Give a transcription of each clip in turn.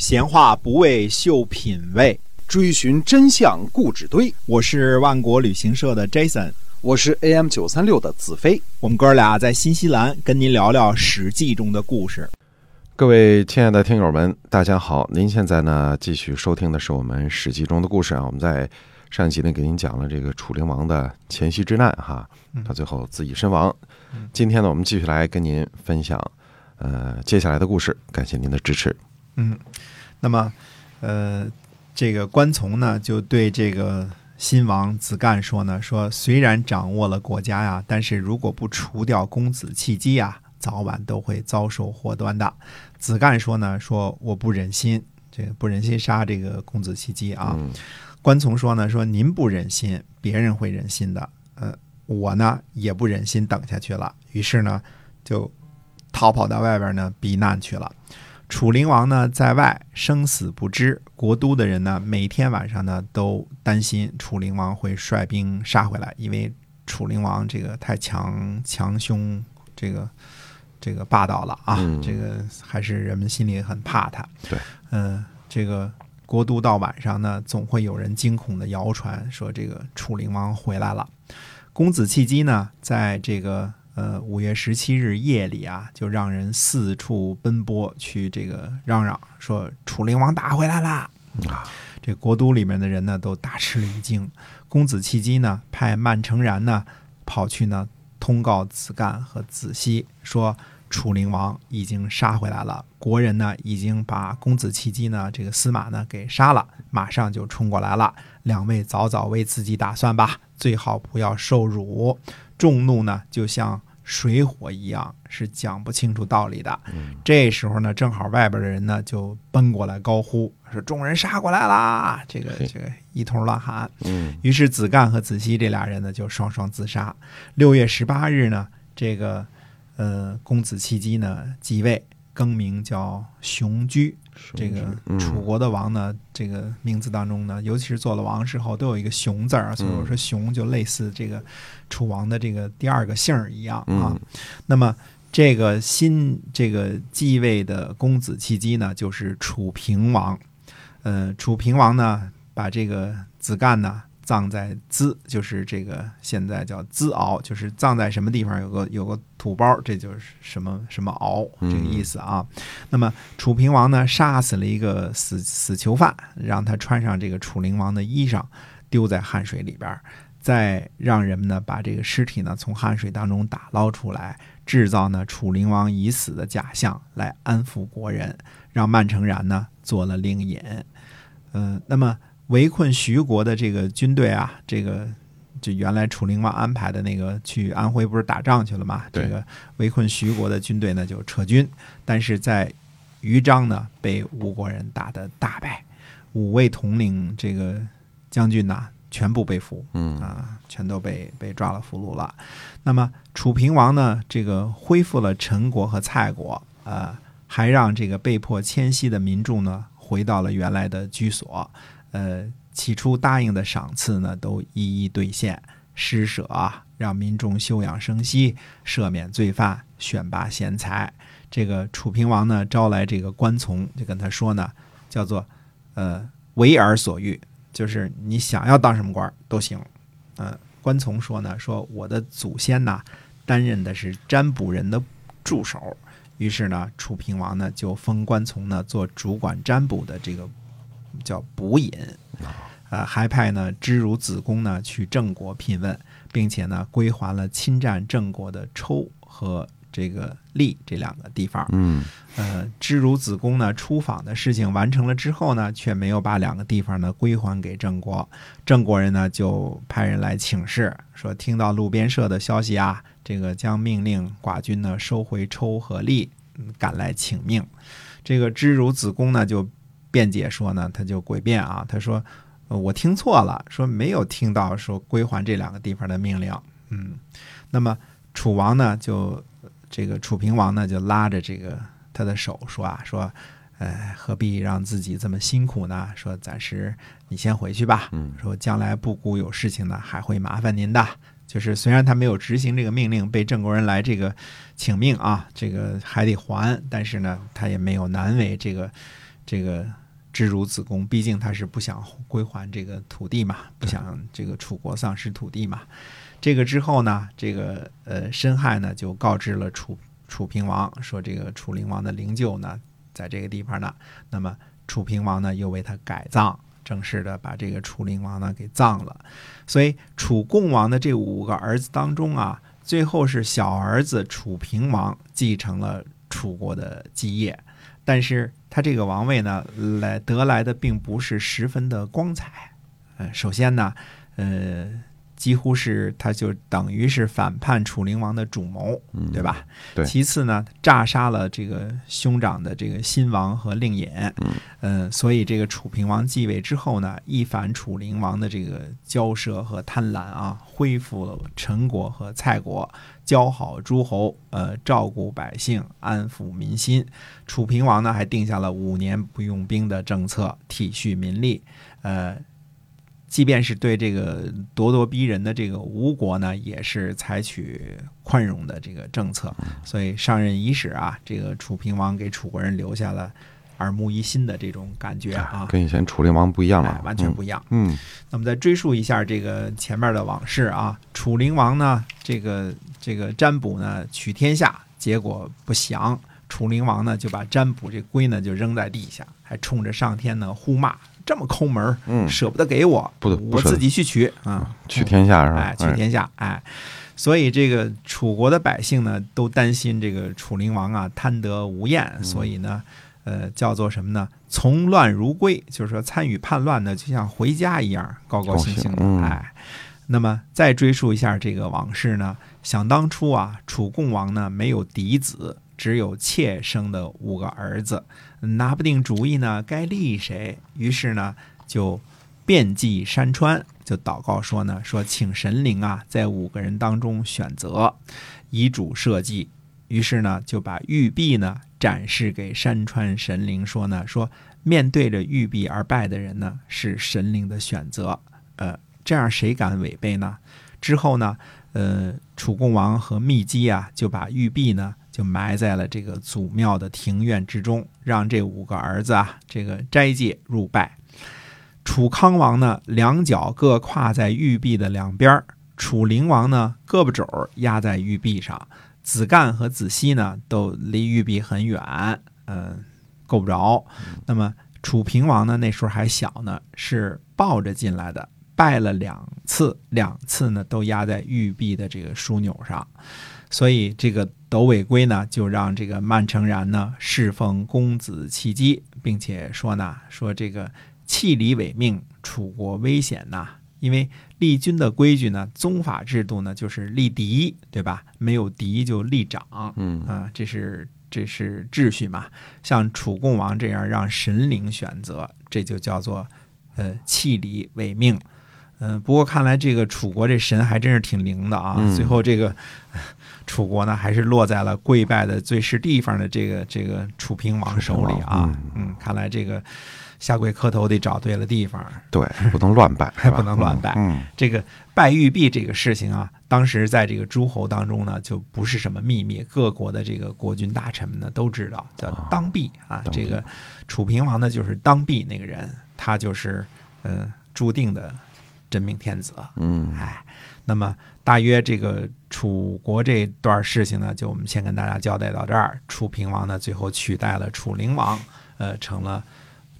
闲话不为秀品味，追寻真相固执堆。我是万国旅行社的 Jason，我是 AM 九三六的子飞。我们哥俩在新西兰跟您聊聊《史记》中的故事。各位亲爱的听友们，大家好！您现在呢继续收听的是我们《史记》中的故事啊。我们在上一集呢给您讲了这个楚灵王的前夕之难哈，他最后自缢身亡。今天呢，我们继续来跟您分享呃接下来的故事。感谢您的支持。嗯，那么呃，这个关从呢就对这个新王子干说呢，说虽然掌握了国家呀，但是如果不除掉公子弃机呀，早晚都会遭受祸端的。子干说呢，说我不忍心，这个不忍心杀这个公子弃机啊。关从说呢，说您不忍心，别人会忍心的。呃，我呢也不忍心等下去了，于是呢就逃跑到外边呢避难去了。楚灵王呢在外生死不知，国都的人呢每天晚上呢都担心楚灵王会率兵杀回来，因为楚灵王这个太强强凶，这个这个霸道了啊，这个还是人们心里很怕他。对，嗯，这个国都到晚上呢，总会有人惊恐的谣传说这个楚灵王回来了。公子弃机呢，在这个。呃，五月十七日夜里啊，就让人四处奔波去这个嚷嚷，说楚灵王打回来了！啊，这国都里面的人呢都大吃了一惊。公子弃机呢，派曼成然呢跑去呢通告子干和子熙，说楚灵王已经杀回来了，国人呢已经把公子弃机呢这个司马呢给杀了，马上就冲过来了。两位早早为自己打算吧，最好不要受辱。众怒呢，就像水火一样，是讲不清楚道理的。这时候呢，正好外边的人呢就奔过来高呼说：“众人杀过来啦！”这个这个一通乱喊。于是子干和子西这俩人呢就双双自杀。六月十八日呢，这个呃公子弃姬呢继位。更名叫熊居，这个楚国的王呢，这个名字当中呢，尤其是做了王之后，都有一个熊字儿，所以我说熊就类似这个楚王的这个第二个姓儿一样啊。那么这个新这个继位的公子契机呢，就是楚平王。呃，楚平王呢，把这个子干呢。葬在资，就是这个现在叫资敖，就是葬在什么地方有个有个土包，这就是什么什么敖这个意思啊。那么楚平王呢，杀死了一个死死囚犯，让他穿上这个楚灵王的衣裳，丢在汉水里边，再让人们呢把这个尸体呢从汉水当中打捞出来，制造呢楚灵王已死的假象来安抚国人，让曼城然呢做了令尹。嗯，那么。围困徐国的这个军队啊，这个就原来楚灵王安排的那个去安徽不是打仗去了嘛？这个围困徐国的军队呢就撤军，但是在豫章呢被吴国人打得大败，五位统领这个将军呐全部被俘，嗯啊，全都被被抓了俘虏了。那么楚平王呢，这个恢复了陈国和蔡国，呃，还让这个被迫迁徙的民众呢回到了原来的居所。呃，起初答应的赏赐呢，都一一兑现，施舍啊，让民众休养生息，赦免罪犯，选拔贤才。这个楚平王呢，招来这个官从，就跟他说呢，叫做呃，为尔所欲，就是你想要当什么官都行。呃，官从说呢，说我的祖先呐，担任的是占卜人的助手，于是呢，楚平王呢，就封官从呢做主管占卜的这个。叫卜隐，呃，还派呢知如子贡呢去郑国聘问，并且呢归还了侵占郑国的抽和这个利这两个地方。嗯，呃，知如子贡呢出访的事情完成了之后呢，却没有把两个地方呢归还给郑国。郑国人呢就派人来请示，说听到路边社的消息啊，这个将命令寡君呢收回抽和利，赶来请命。这个知如子贡呢就。辩解说呢，他就诡辩啊，他说我听错了，说没有听到说归还这两个地方的命令。嗯，那么楚王呢，就这个楚平王呢，就拉着这个他的手说啊，说，呃，何必让自己这么辛苦呢？说暂时你先回去吧。嗯，说将来布谷有事情呢，还会麻烦您的。就是虽然他没有执行这个命令，被郑国人来这个请命啊，这个还得还，但是呢，他也没有难为这个。这个知如子贡，毕竟他是不想归还这个土地嘛，不想这个楚国丧失土地嘛。这个之后呢，这个呃申亥呢就告知了楚楚平王，说这个楚灵王的灵柩呢在这个地方呢。那么楚平王呢又为他改葬，正式的把这个楚灵王呢给葬了。所以楚共王的这五个儿子当中啊，最后是小儿子楚平王继承了楚国的基业，但是他这个王位呢来得来的并不是十分的光彩。呃，首先呢，呃。几乎是他就等于是反叛楚灵王的主谋，对吧？对。其次呢，炸杀了这个兄长的这个新王和令尹，嗯，所以这个楚平王继位之后呢，一反楚灵王的这个骄奢和贪婪啊，恢复了陈国和蔡国，交好诸侯，呃，照顾百姓，安抚民心。楚平王呢，还定下了五年不用兵的政策，体恤民力，呃。即便是对这个咄咄逼人的这个吴国呢，也是采取宽容的这个政策。所以上任伊始啊，这个楚平王给楚国人留下了耳目一新的这种感觉啊，跟以前楚灵王不一样了，完全不一样。嗯，那么再追溯一下这个前面的往事啊，楚灵王呢，这个这个占卜呢取天下，结果不祥，楚灵王呢就把占卜这龟呢就扔在地下，还冲着上天呢呼骂。这么抠门嗯，舍不得给我，不，我自己去取啊，取天下是吧？哎，取天下，哎，所以这个楚国的百姓呢，都担心这个楚灵王啊贪得无厌，所以呢，呃，叫做什么呢？从乱如归，就是说参与叛乱呢，就像回家一样，高高兴兴的，哎。那么再追溯一下这个往事呢，想当初啊，楚共王呢没有嫡子。只有妾生的五个儿子，拿不定主意呢，该立谁？于是呢，就遍祭山川，就祷告说呢，说请神灵啊，在五个人当中选择，遗嘱设计。于是呢，就把玉璧呢展示给山川神灵，说呢，说面对着玉璧而拜的人呢，是神灵的选择。呃，这样谁敢违背呢？之后呢，呃，楚共王和密姬啊，就把玉璧呢。就埋在了这个祖庙的庭院之中，让这五个儿子啊，这个斋戒入拜。楚康王呢，两脚各跨在玉璧的两边楚灵王呢，胳膊肘压在玉璧上。子干和子熙呢，都离玉璧很远，嗯，够不着。那么楚平王呢，那时候还小呢，是抱着进来的，拜了两次，两次呢都压在玉璧的这个枢纽上。所以这个斗尾龟呢，就让这个曼城然呢侍奉公子契机，并且说呢，说这个弃礼违命，楚国危险呐。因为立君的规矩呢，宗法制度呢，就是立嫡，对吧？没有嫡就立长，嗯啊，这是这是秩序嘛。像楚共王这样让神灵选择，这就叫做呃弃礼违命。嗯，不过看来这个楚国这神还真是挺灵的啊。最后这个。楚国呢，还是落在了跪拜的最是地方的这个这个楚平王手里啊。嗯，看来这个下跪磕头得找对了地方。对，不能乱拜，还不能乱拜。嗯，这个拜玉璧这个事情啊，当时在这个诸侯当中呢，就不是什么秘密，各国的这个国君大臣们呢都知道，叫当璧啊。这个楚平王呢，就是当璧那个人，他就是嗯注定的真命天子。嗯，哎。那么，大约这个楚国这段事情呢，就我们先跟大家交代到这儿。楚平王呢，最后取代了楚灵王，呃，成了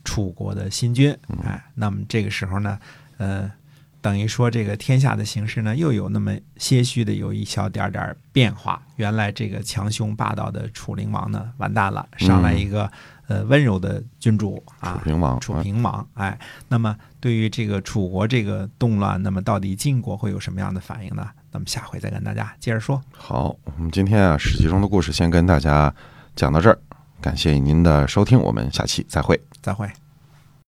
楚国的新君。哎，那么这个时候呢，呃，等于说这个天下的形势呢，又有那么些许的有一小点点变化。原来这个强凶霸道的楚灵王呢，完蛋了，上来一个。呃，温柔的君主啊，楚平王，楚平王，哎，那么对于这个楚国这个动乱，那么到底晋国会有什么样的反应呢？那么下回再跟大家接着说。好，我们今天啊，史记中的故事先跟大家讲到这儿，感谢您的收听，我们下期再会，再会。